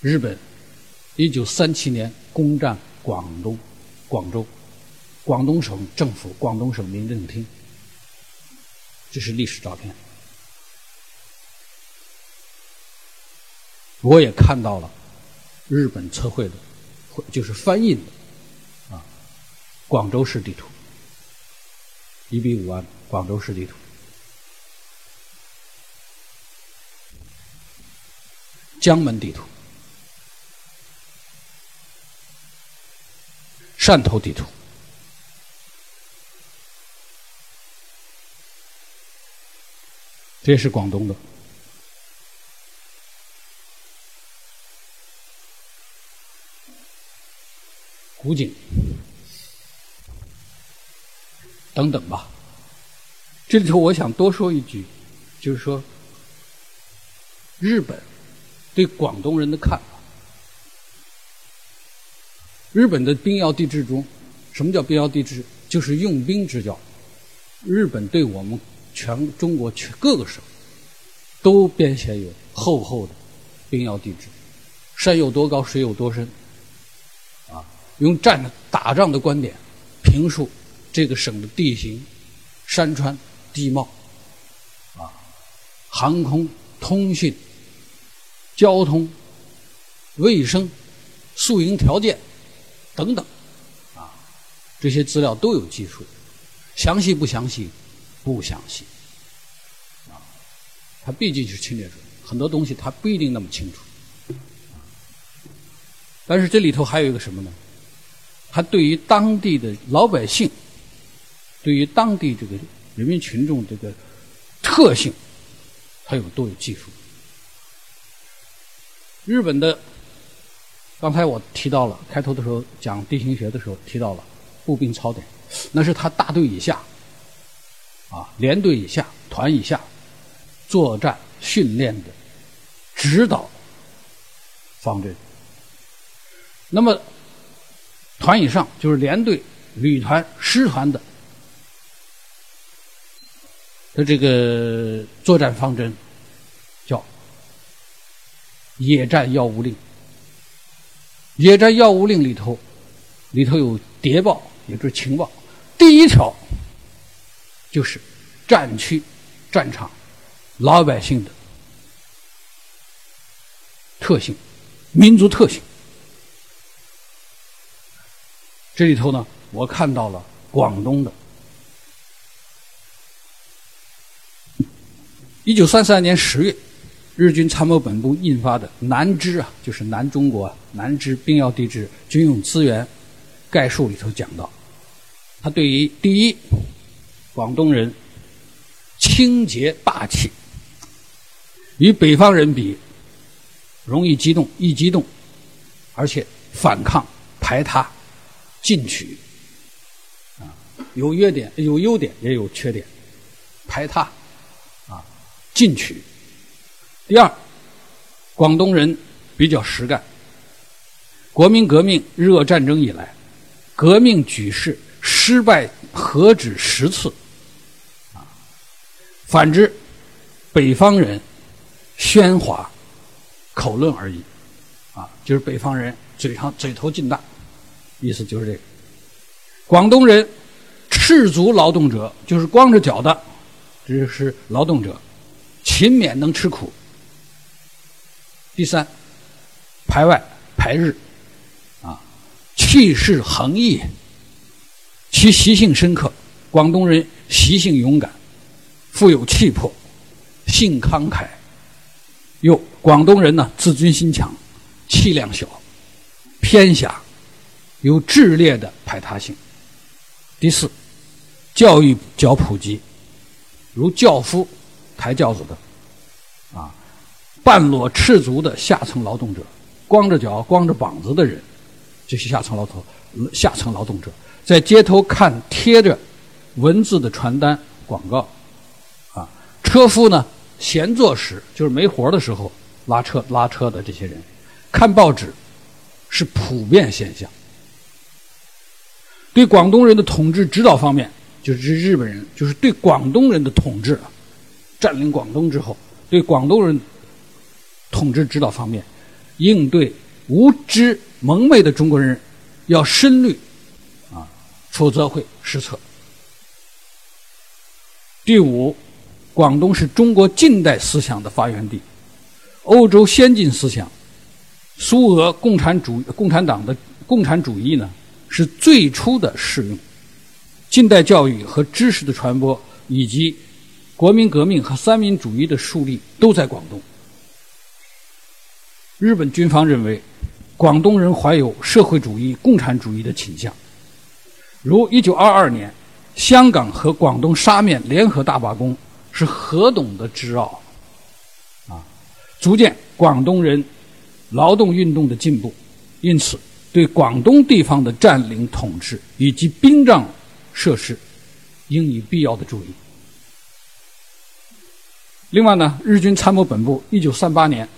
日本一九三七年攻占广东广州，广东省政府、广东省民政厅，这是历史照片。我也看到了日本测绘的，就是翻印的啊，广州市地图，一比五万广州市地图，江门地图，汕头地图，这是广东的。古井等等吧，这里头我想多说一句，就是说，日本对广东人的看法。日本的兵要地制中，什么叫兵要地制？就是用兵之教。日本对我们全中国全各个省都编写有厚厚的兵要地制，山有多高，水有多深。啊用战打仗的观点评述这个省的地形、山川、地貌，啊，航空、通讯、交通、卫生、宿营条件等等，啊，这些资料都有记述，详细不详细？不详细，啊，他毕竟是侵略者，很多东西他不一定那么清楚，但是这里头还有一个什么呢？他对于当地的老百姓，对于当地这个人民群众这个特性，他有都有技术。日本的，刚才我提到了，开头的时候讲地形学的时候提到了步兵操点，那是他大队以下，啊，连队以下、团以下作战训练的指导方针。那么。团以上就是连队、旅团、师团的的这个作战方针，叫野战要务令。野战要务令里头，里头有谍报，也就是情报。第一条就是战区、战场老百姓的特性、民族特性。这里头呢，我看到了广东的。一九三三年十月，日军参谋本部印发的《南支啊，就是南中国南支兵要地质军用资源概述》里头讲到，他对于第一，广东人清洁霸气，与北方人比，容易激动，易激动，而且反抗排他。进取，啊，有优点，有优点，也有缺点，排他，啊，进取。第二，广东人比较实干。国民革命日俄战争以来，革命举事失败何止十次，啊，反之，北方人喧哗口论而已，啊，就是北方人嘴上嘴头劲大。意思就是这个，广东人赤足劳动者就是光着脚的，这是劳动者，勤勉能吃苦。第三，排外排日，啊，气势横溢，其习性深刻。广东人习性勇敢，富有气魄，性慷慨。又广东人呢，自尊心强，气量小，偏狭。有炽烈的排他性。第四，教育较普及，如教夫、抬轿子等，半裸赤足的下层劳动者，光着脚、光着膀子的人，这些下层劳动下层劳动者，在街头看贴着文字的传单广告，啊，车夫呢闲坐时就是没活的时候拉车拉车的这些人，看报纸是普遍现象。对广东人的统治指导方面，就是日本人，就是对广东人的统治，占领广东之后，对广东人统治指导方面，应对无知蒙昧的中国人要深虑啊，否则会失策。第五，广东是中国近代思想的发源地，欧洲先进思想，苏俄共产主共产党的共产主义呢是最初的适用，近代教育和知识的传播以及国民革命和三民主义的树立都在广东。日本军方认为，广东人怀有社会主义、共产主义的倾向，如一九二二年。香港和广东沙面联合大罢工是何等的之傲啊！足见广东人劳动运动的进步，因此对广东地方的占领统治以及兵仗设施应以必要的注意。另外呢，日军参谋本部一九三八年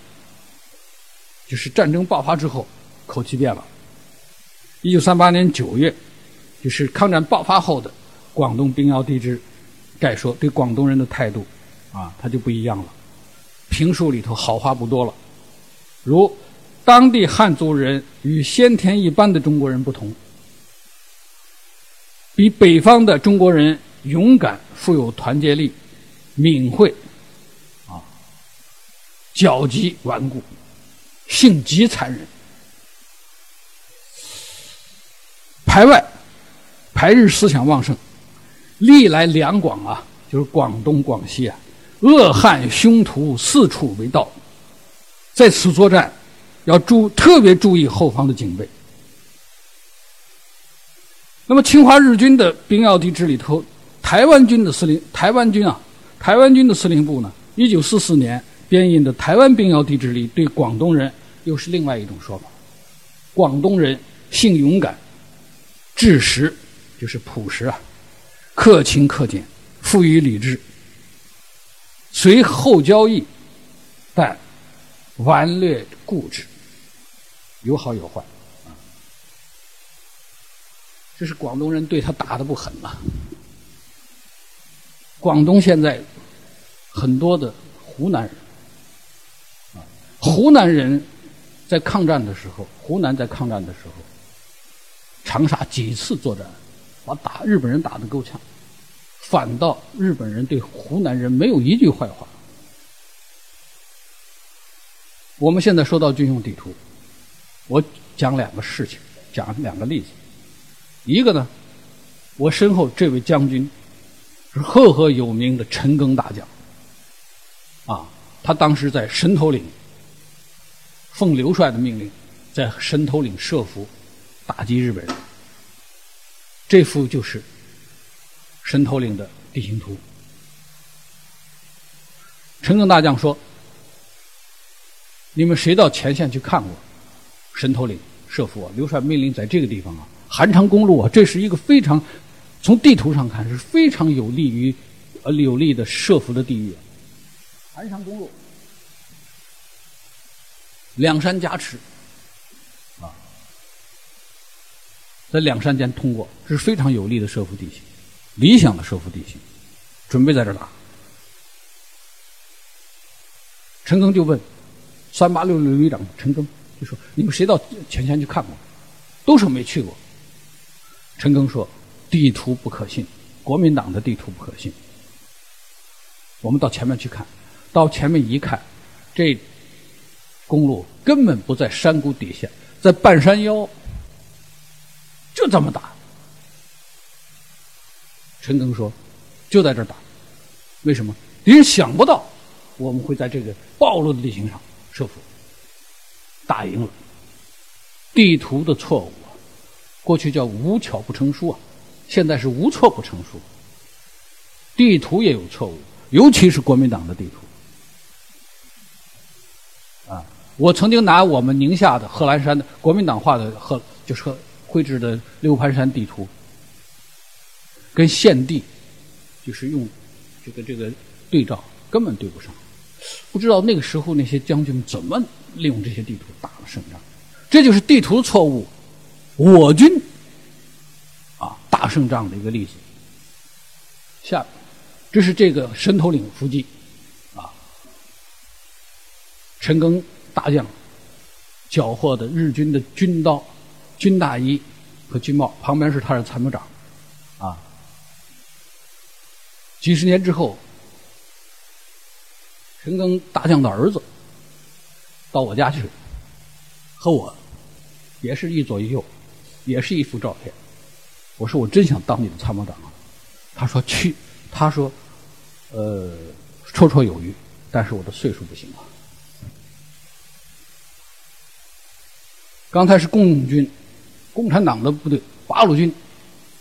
就是战争爆发之后，口气变了。一九三八年九月，就是抗战爆发后的。广东兵要地质概说对广东人的态度啊，他就不一样了。评述里头好话不多了，如当地汉族人与先天一般的中国人不同，比北方的中国人勇敢、富有团结力、敏慧啊，狡极顽固，性极残忍，排外排日思想旺盛。历来两广啊，就是广东、广西啊，恶汉凶徒四处为盗，在此作战，要注特别注意后方的警备。那么，侵华日军的兵要地质里头，台湾军的司令，台湾军啊，台湾军的司令部呢，一九四四年编印的《台湾兵要地质》里，对广东人又是另外一种说法：广东人性勇敢，质实，就是朴实啊。克勤克俭，富于理智，随后交易，但顽劣固执，有好有坏。这是广东人对他打的不狠了。广东现在很多的湖南人啊，湖南人在抗战的时候，湖南在抗战的时候，长沙几次作战。把打日本人打得够呛，反倒日本人对湖南人没有一句坏话。我们现在说到军用地图，我讲两个事情，讲两个例子。一个呢，我身后这位将军是赫赫有名的陈赓大将，啊，他当时在神头岭，奉刘帅的命令，在神头岭设伏，打击日本人。这幅就是神头岭的地形图。陈赓大将说：“你们谁到前线去看过神头岭设伏啊？刘帅命令在这个地方啊，韩长公路啊，这是一个非常从地图上看是非常有利于呃有利的设伏的地域。韩长公路，两山夹持。”啊在两山间通过，这是非常有利的设伏地形，理想的设伏地形，准备在这打。陈赓就问三八六旅旅长陈赓，就说：“你们谁到前线去看过？”都说没去过。陈赓说：“地图不可信，国民党的地图不可信。我们到前面去看，到前面一看，这公路根本不在山谷底下，在半山腰。”就这么打，陈赓说：“就在这儿打，为什么？敌人想不到我们会在这个暴露的地形上设伏，打赢了。地图的错误啊，过去叫无巧不成书啊，现在是无错不成书。地图也有错误，尤其是国民党的地图啊。我曾经拿我们宁夏的贺兰山的国民党画的贺，就是贺。”绘制的六盘山地图，跟现地就是用这个这个对照，根本对不上。不知道那个时候那些将军们怎么利用这些地图打了胜仗。这就是地图错误，我军啊打胜仗的一个例子。下，这是这个神头岭伏击啊，陈赓大将缴获的日军的军刀、军大衣和军帽，旁边是他的参谋长，啊。几十年之后，陈赓大将的儿子到我家去，和我也是一左一右，也是一幅照片。我说我真想当你的参谋长啊！他说去，他说，呃，绰绰有余，但是我的岁数不行啊。刚才是共军、共产党的部队，八路军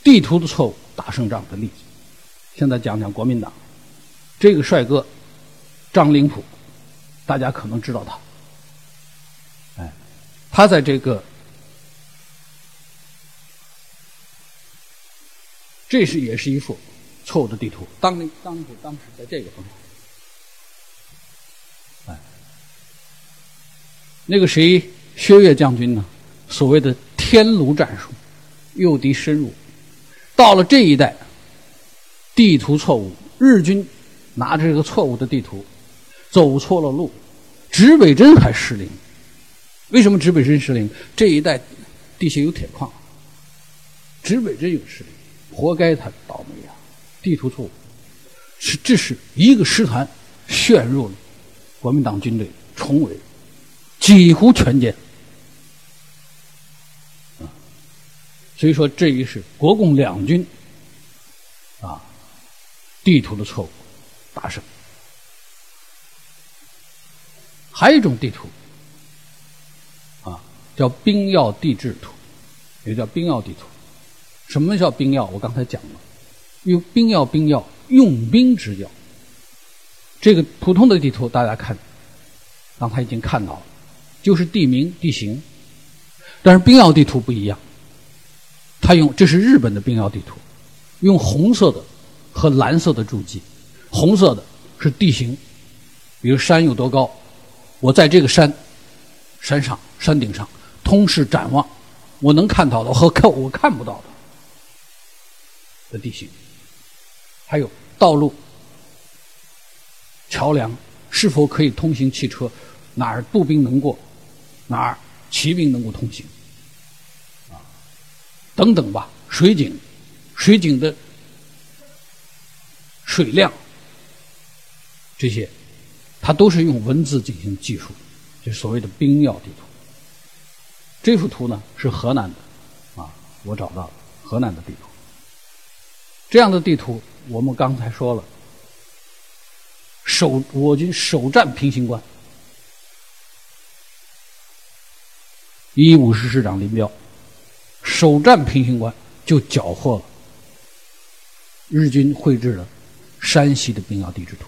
地图的错误打胜仗的例子。现在讲讲国民党，这个帅哥张灵甫，大家可能知道他。哎，他在这个，这是也是一幅错误的地图。当张灵甫当时在这个方向，哎，那个谁？薛岳将军呢？所谓的天炉战术，诱敌深入。到了这一带，地图错误，日军拿着这个错误的地图，走错了路，指北针还失灵。为什么指北针失灵？这一带地下有铁矿，指北针有失灵，活该他倒霉啊！地图错误，是这是一个师团陷入了国民党军队重围，几乎全歼。所以说，这一是国共两军啊地图的错误大胜。还有一种地图啊，叫兵要地质图，也叫兵要地图。什么叫兵要？我刚才讲了，用兵要兵要用兵之要。这个普通的地图大家看，刚才已经看到了，就是地名地形，但是兵要地图不一样。他用这是日本的兵要地图，用红色的和蓝色的注记，红色的是地形，比如山有多高，我在这个山山上山顶上通视展望，我能看到的和看我看不到的的地形，还有道路、桥梁是否可以通行汽车，哪儿步兵能过，哪儿骑兵能够通行。等等吧，水井，水井的水量，这些，它都是用文字进行记述，就所谓的兵要地图。这幅图呢是河南的，啊，我找到了河南的地图。这样的地图，我们刚才说了，首我军首战平型关，一五师师长林彪。首战平型关就缴获了日军绘制的山西的兵要地质图。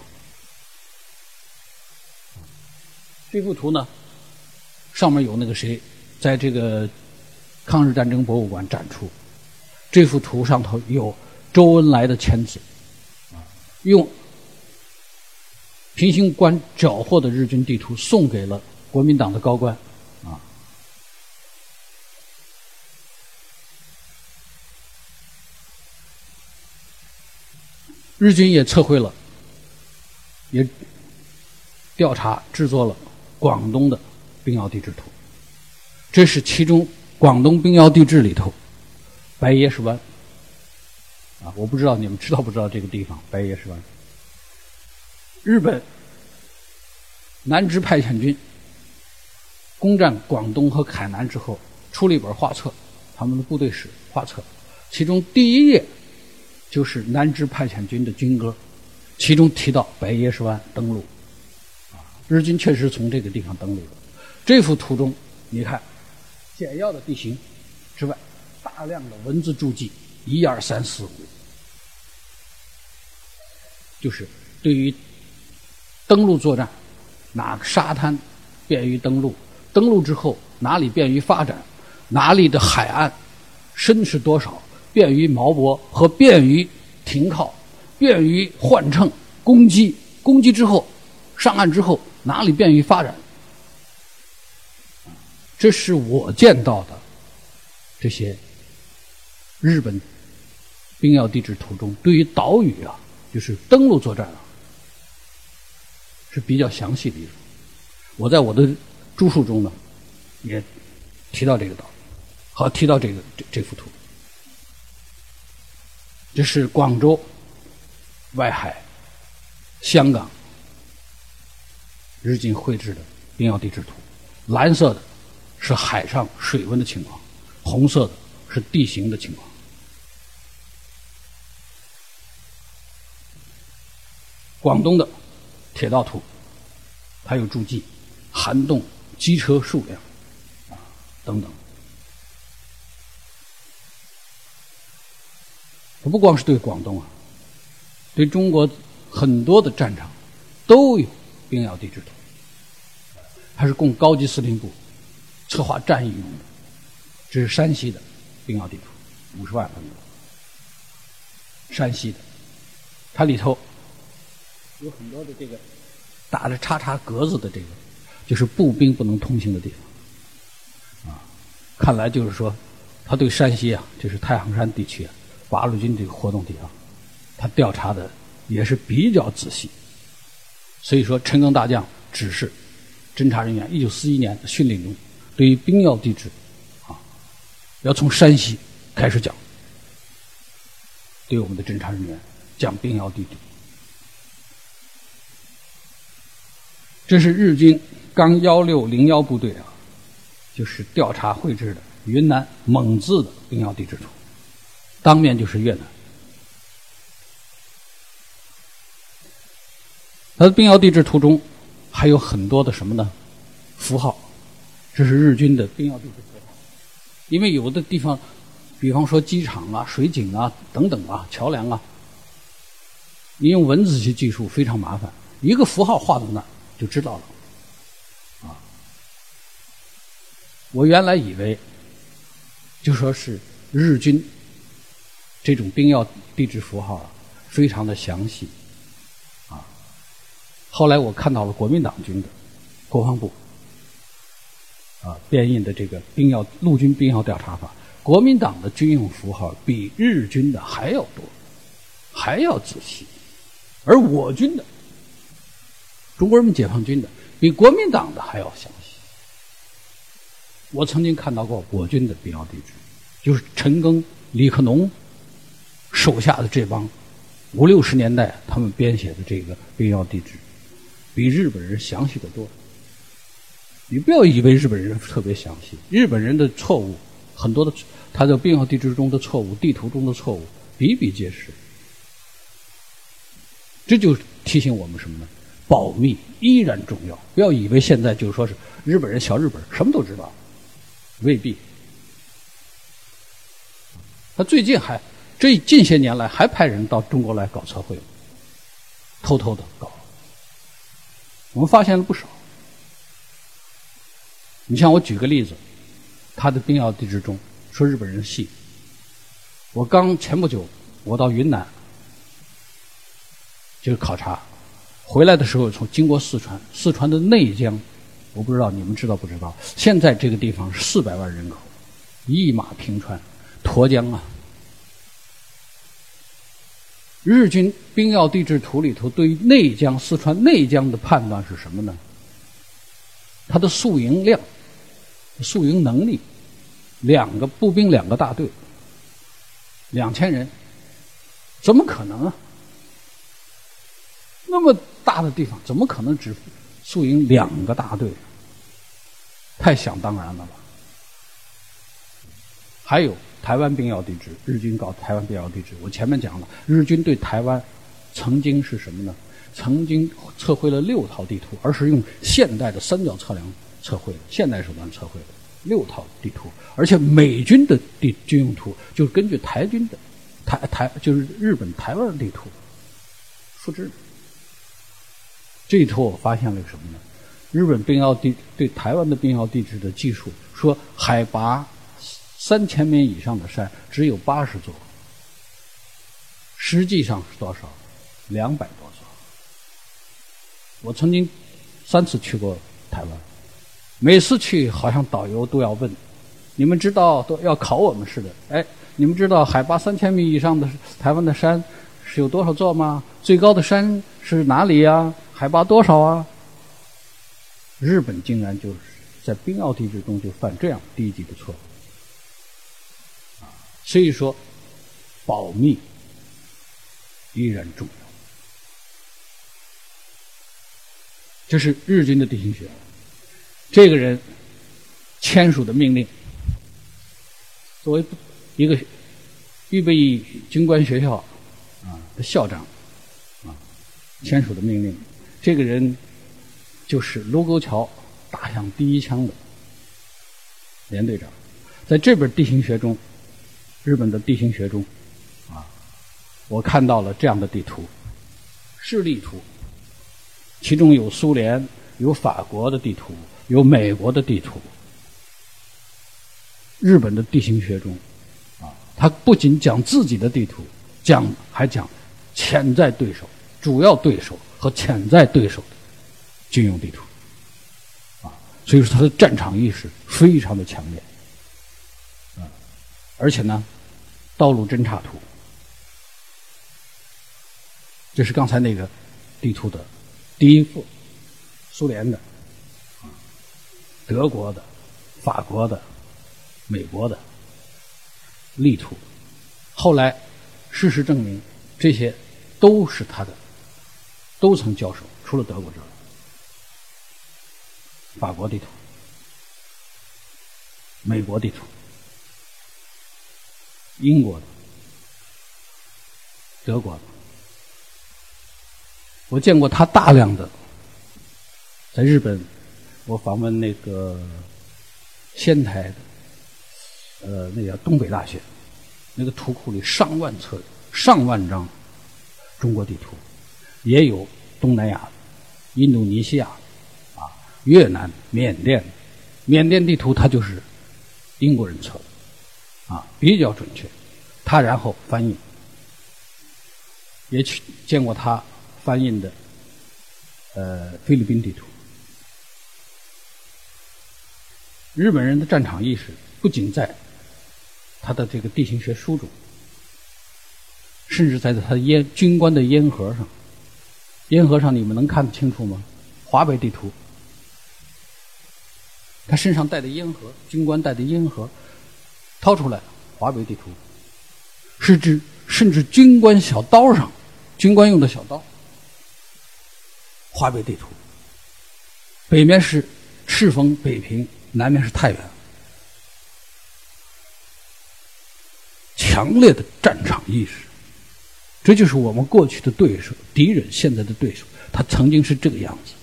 这幅图呢，上面有那个谁，在这个抗日战争博物馆展出。这幅图上头有周恩来的签字，用平型关缴获的日军地图送给了国民党的高官。日军也测绘了，也调查制作了广东的兵要地质图。这是其中广东兵要地质里头，白椰石湾啊，我不知道你们知道不知道这个地方白椰石湾。日本南支派遣军攻占广东和海南之后，出了一本画册，他们的部队史画册，其中第一页。就是南支派遣军的军歌，其中提到白椰石湾登陆，啊，日军确实从这个地方登陆的。这幅图中，你看，简要的地形之外，大量的文字注记，一二三四五，就是对于登陆作战，哪个沙滩便于登陆，登陆之后哪里便于发展，哪里的海岸深是多少。便于锚泊和便于停靠，便于换乘攻击。攻击之后，上岸之后哪里便于发展？这是我见到的这些日本兵要地质图中对于岛屿啊，就是登陆作战啊，是比较详细的。一种。我在我的著述中呢，也提到这个岛，好提到这个这这幅图。这是广州外海香港日军绘制的冰窑地质图，蓝色的是海上水温的情况，红色的是地形的情况。广东的铁道图，它有注记，涵洞机车数量啊等等。它不光是对广东啊，对中国很多的战场都有兵要地质图，它是供高级司令部策划战役用的。这是山西的兵要地图，五十万分多。山西的，它里头有很多的这个打着叉叉格子的这个，就是步兵不能通行的地方。啊，看来就是说，他对山西啊，就是太行山地区啊。八路军这个活动地方，他调查的也是比较仔细，所以说陈赓大将指示侦查人员，一九四一年的训令中，对于兵要地质，啊，要从山西开始讲，对我们的侦查人员讲兵要地质。这是日军刚幺六零幺部队啊，就是调查绘制的云南蒙自的兵要地质图。当面就是越南。它的兵要地质图中还有很多的什么呢？符号，这是日军的兵要地质符号。因为有的地方，比方说机场啊、水井啊等等啊、桥梁啊，你用文字去记述非常麻烦，一个符号画到那儿就知道了。啊，我原来以为就说是日军。这种兵要地质符号啊，非常的详细，啊，后来我看到了国民党军的国防部啊编印的这个兵要陆军兵要调查法，国民党的军用符号比日军的还要多，还要仔细，而我军的中国人民解放军的比国民党的还要详细。我曾经看到过我军的兵要地址，就是陈赓、李克农。手下的这帮五六十年代他们编写的这个兵要地址，比日本人详细的多。你不要以为日本人特别详细，日本人的错误很多的，他在兵要地址中的错误、地图中的错误比比皆是。这就提醒我们什么呢？保密依然重要。不要以为现在就说是日本人小日本什么都知道，未必。他最近还。这近些年来还派人到中国来搞测绘，偷偷的搞。我们发现了不少。你像我举个例子，他的兵要地质中说日本人细。我刚前不久我到云南，就是考察，回来的时候从经过四川，四川的内江，我不知道你们知道不知道？现在这个地方四百万人口，一马平川，沱江啊。日军兵要地质图里头对于内江四川内江的判断是什么呢？它的宿营量、宿营能力，两个步兵两个大队，两千人，怎么可能啊？那么大的地方，怎么可能只宿营两个大队？太想当然了吧？还有。台湾兵要地质，日军搞台湾兵要地质。我前面讲了，日军对台湾曾经是什么呢？曾经测绘了六套地图，而是用现代的三角测量测绘的，现代手段测绘的六套地图。而且美军的地军用图就是根据台军的台台就是日本台湾的地图复制。这一图我发现了什么呢？日本兵要地对台湾的兵要地质的技术，说海拔。三千米以上的山只有八十座，实际上是多少？两百多座。我曾经三次去过台湾，每次去好像导游都要问：你们知道都要考我们似的。哎，你们知道海拔三千米以上的台湾的山是有多少座吗？最高的山是哪里呀？海拔多少啊？日本竟然就是在冰奥地质中就犯这样低级的错误。所以说，保密依然重要。这是日军的地形学。这个人签署的命令，作为一个预备役军官学校啊的校长啊签署的命令，这个人就是卢沟桥打响第一枪的连队长。在这本地形学中，日本的地形学中啊，我看到了这样的地图，示例图，其中有苏联、有法国的地图。有美国的地图，日本的地形学中，啊，他不仅讲自己的地图，讲还讲潜在对手、主要对手和潜在对手的军用地图，啊，所以说他的战场意识非常的强烈，而且呢，道路侦察图，这是刚才那个地图的第一幅，苏联的。德国的、法国的、美国的力图，后来事实证明，这些都是他的，都曾交手，除了德国之外，法国地图、美国地图、英国的、德国的，我见过他大量的在日本。我访问那个仙台的，呃，那叫东北大学，那个图库里上万册、上万张中国地图，也有东南亚、印度尼西亚、啊越南、缅甸，缅甸地图它就是英国人测的，啊比较准确，他然后翻译，也去见过他翻译的呃菲律宾地图。日本人的战场意识不仅在他的这个地形学书中，甚至在他的烟军官的烟盒上。烟盒上你们能看得清楚吗？华北地图，他身上带的烟盒，军官带的烟盒，掏出来，华北地图，是指甚至军官小刀上，军官用的小刀，华北地图，北面是赤峰北平。南面是太原，强烈的战场意识，这就是我们过去的对手、敌人，现在的对手，他曾经是这个样子，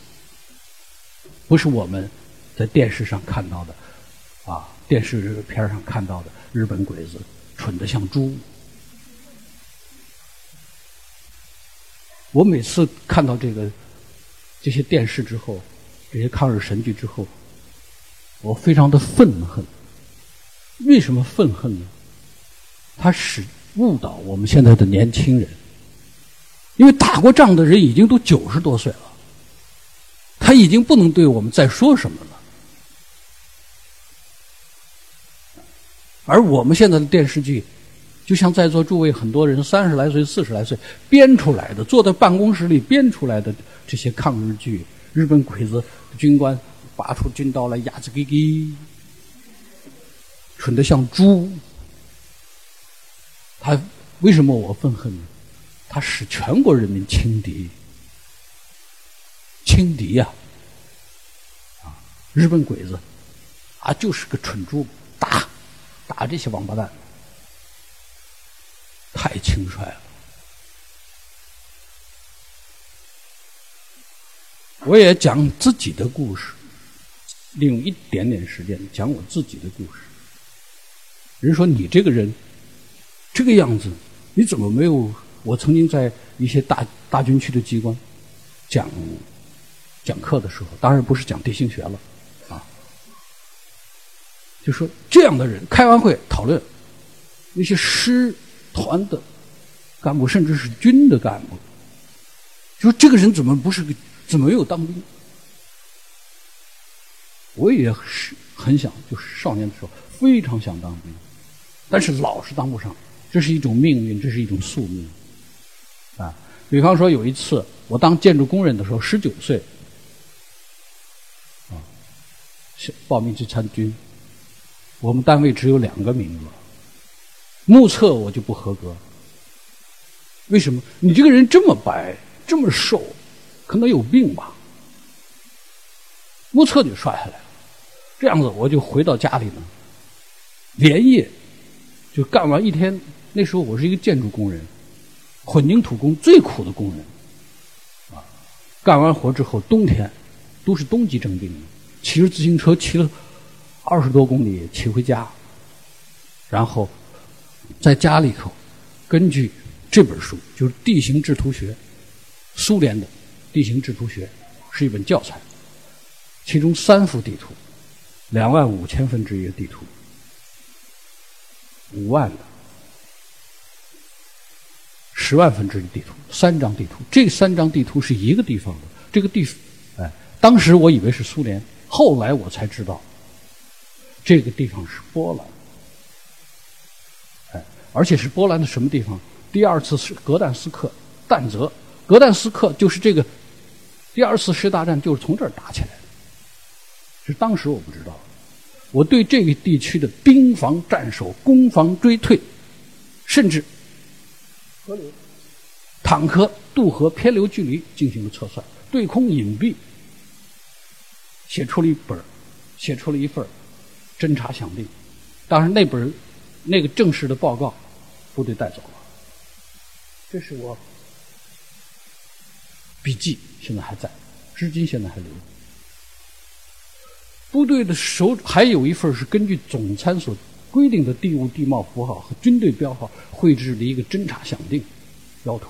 不是我们在电视上看到的，啊，电视片上看到的日本鬼子蠢的像猪。我每次看到这个这些电视之后，这些抗日神剧之后。我非常的愤恨，为什么愤恨呢？他使误导我们现在的年轻人，因为打过仗的人已经都九十多岁了，他已经不能对我们再说什么了。而我们现在的电视剧，就像在座诸位很多人三十来岁、四十来岁编出来的，坐在办公室里编出来的这些抗日剧，日本鬼子军官。拔出军刀来，牙子给给，蠢得像猪。他为什么我愤恨呢？他使全国人民轻敌，轻敌呀！啊，日本鬼子啊，就是个蠢猪，打这些王八蛋，太轻率了。我也讲自己的故事。利用一点点时间讲我自己的故事。人说你这个人这个样子，你怎么没有？我曾经在一些大大军区的机关讲讲课的时候，当然不是讲地心学了，就说这样的人开完会讨论那些师团的干部，甚至是军的干部，就说这个人怎么不是个，怎么没有当兵？我也是很想，就是少年的时候非常想当兵，但是老是当不上，这是一种命运，这是一种宿命，啊，比方说有一次我当建筑工人的时候，十九岁，啊，报名去参军。我们单位只有两个名额，目测我就不合格。为什么？你这个人这么白，这么瘦，可能有病吧？目测就刷下来了。这样子，我就回到家里呢，连夜就干完一天。那时候我是一个建筑工人，混凝土工最苦的工人。啊，干完活之后，冬天都是冬季征兵，骑着自行车骑了二十多公里骑回家，然后在家里头根据。这本书就是《地形制图学》，苏联的《地形制图学》是一本教材，其中三幅地图，两万五千分之一的地图，五万的，十万分之一地图，三张地图。这三张地图是一个地方的，这个地，哎，当时我以为是苏联，后来我才知道，这个地方是波兰，哎，而且是波兰的什么地方？第二次是格但斯克、但泽，格但斯克就是这个第二次世界大战就是从这儿打起来的。是当时我不知道，我对这个地区的兵防战守、攻防追退，甚至河流、坦克渡河偏流距离进行了测算，对空隐蔽，写出了一本写出了一份侦察响令。当然，那本那个正式的报告，部队带走了。这是我笔记，现在还在，至今现在还留着。部队的手还有一份是根据总参所规定的地物地貌符号和军队标号绘制的一个侦察响定标图。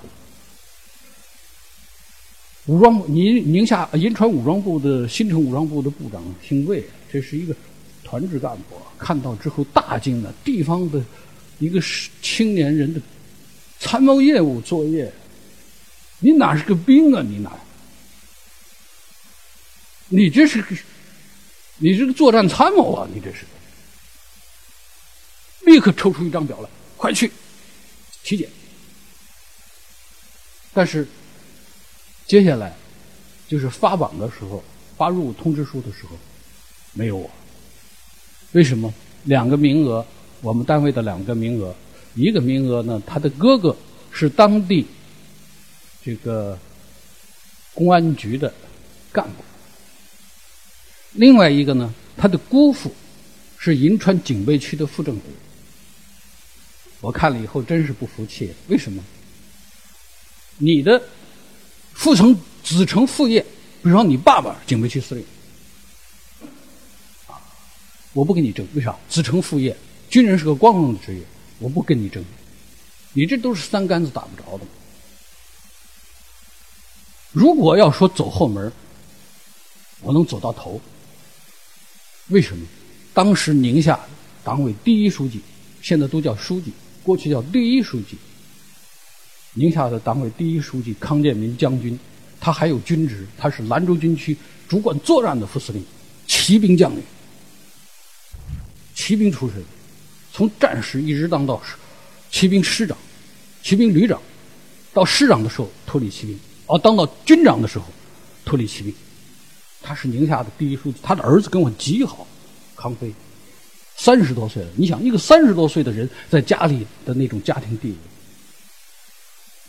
武装宁宁夏银川武装部的新城武装部的部长姓魏，这是一个团支干部，看到之后大惊了，地方的一个青年人的。参谋业务作业，你哪是个兵啊？你哪？你这是个，你是个作战参谋啊！你这是，立刻抽出一张表来，快去体检。但是接下来就是发榜的时候，发入伍通知书的时候，没有我。为什么？两个名额，我们单位的两个名额。一个名额呢，他的哥哥是当地这个公安局的干部；另外一个呢，他的姑父是银川警备区的副政委。我看了以后真是不服气，为什么？你的父承子承父业，比如说你爸爸警备区司令，我不跟你争，为啥？子承父业，军人是个光荣的职业。我不跟你争，你这都是三竿子打不着的。如果要说走后门，我能走到头。为什么？当时宁夏党委第一书记，现在都叫书记，过去叫第一书记。宁夏的党委第一书记康建民将军，他还有军职，他是兰州军区主管作战的副司令，骑兵将领，骑兵出身。从战士一直当到骑兵师长、骑兵旅长，到师长的时候脱离骑兵，而，当到军长的时候脱离骑兵。他是宁夏的第一书记，他的儿子跟我极好，康飞，三十多岁了。你想，一个三十多岁的人在家里的那种家庭地位，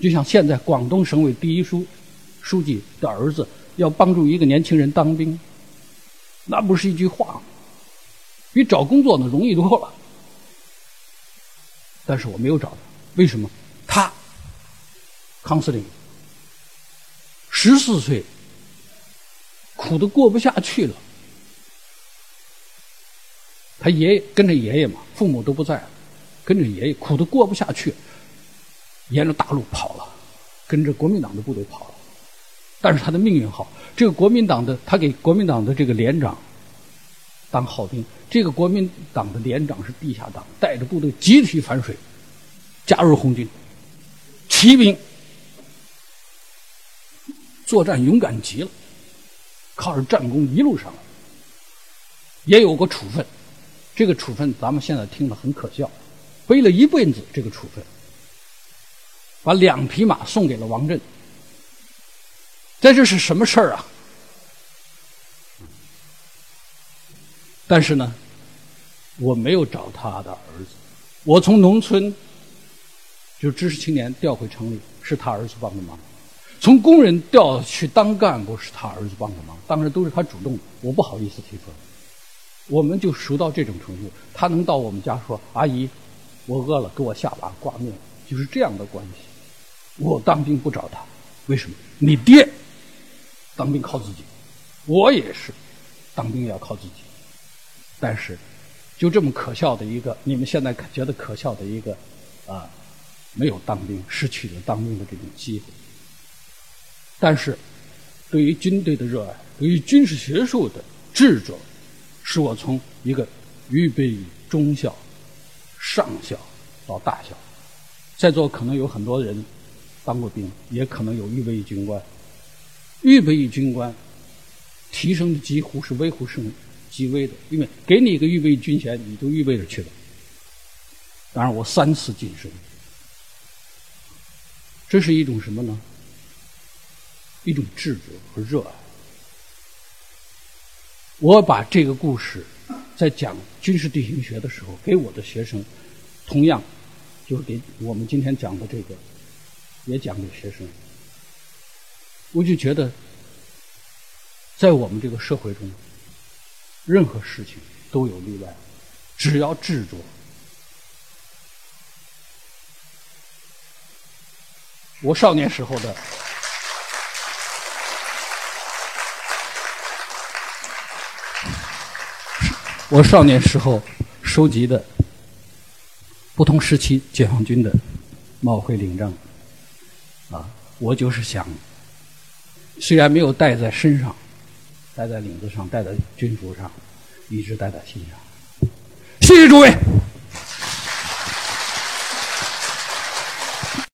就像现在广东省委第一书书记的儿子要帮助一个年轻人当兵，那不是一句话吗？比找工作呢容易多了。但是我没有找他，为什么？他康司令十四岁，苦的过不下去了。他爷爷跟着爷爷嘛，父母都不在了，跟着爷爷苦的过不下去，沿着大路跑了，跟着国民党的部队跑了。但是他的命运好，这个国民党的他给国民党的这个连长当好兵。这个国民党的连长是地下党，带着部队集体反水，加入红军，骑兵作战勇敢极了，靠着战功一路上来，也有过处分，这个处分咱们现在听了很可笑，背了一辈子这个处分，把两匹马送给了王震，这这是什么事儿啊？但是呢，我没有找他的儿子，我从农村就知识青年调回城里，是他儿子帮的忙；从工人调去当干部，是他儿子帮的忙。当然都是他主动，我不好意思提出来。我们就熟到这种程度，他能到我们家说：“阿姨，我饿了，给我下碗挂面。”就是这样的关系。我当兵不找他，为什么？你爹当兵靠自己，我也是当兵要靠自己。但是，就这么可笑的一个，你们现在觉得可笑的一个啊，没有当兵，失去了当兵的这种机会。但是，对于军队的热爱，对于军事学术的执着。是我从一个预备役中校、上校到大校，在座可能有很多人当过兵，也可能有预备役军官。预备役军官提升的几乎是微乎甚其微的，因为给你一个预备军衔，你就预备着去了。当然，我三次晋升，这是一种什么呢？一种执着和热爱。我把这个故事在讲军事地形学的时候，给我的学生，同样就是给我们今天讲的这个，也讲给学生。我就觉得，在我们这个社会中，任何事情都有例外，只要执着。我少年时候的。我少年时候收集的不同时期解放军的帽徽领章，啊，我就是想，虽然没有带在身上，戴在领子上，戴在军服上，一直戴在心上。谢谢诸位。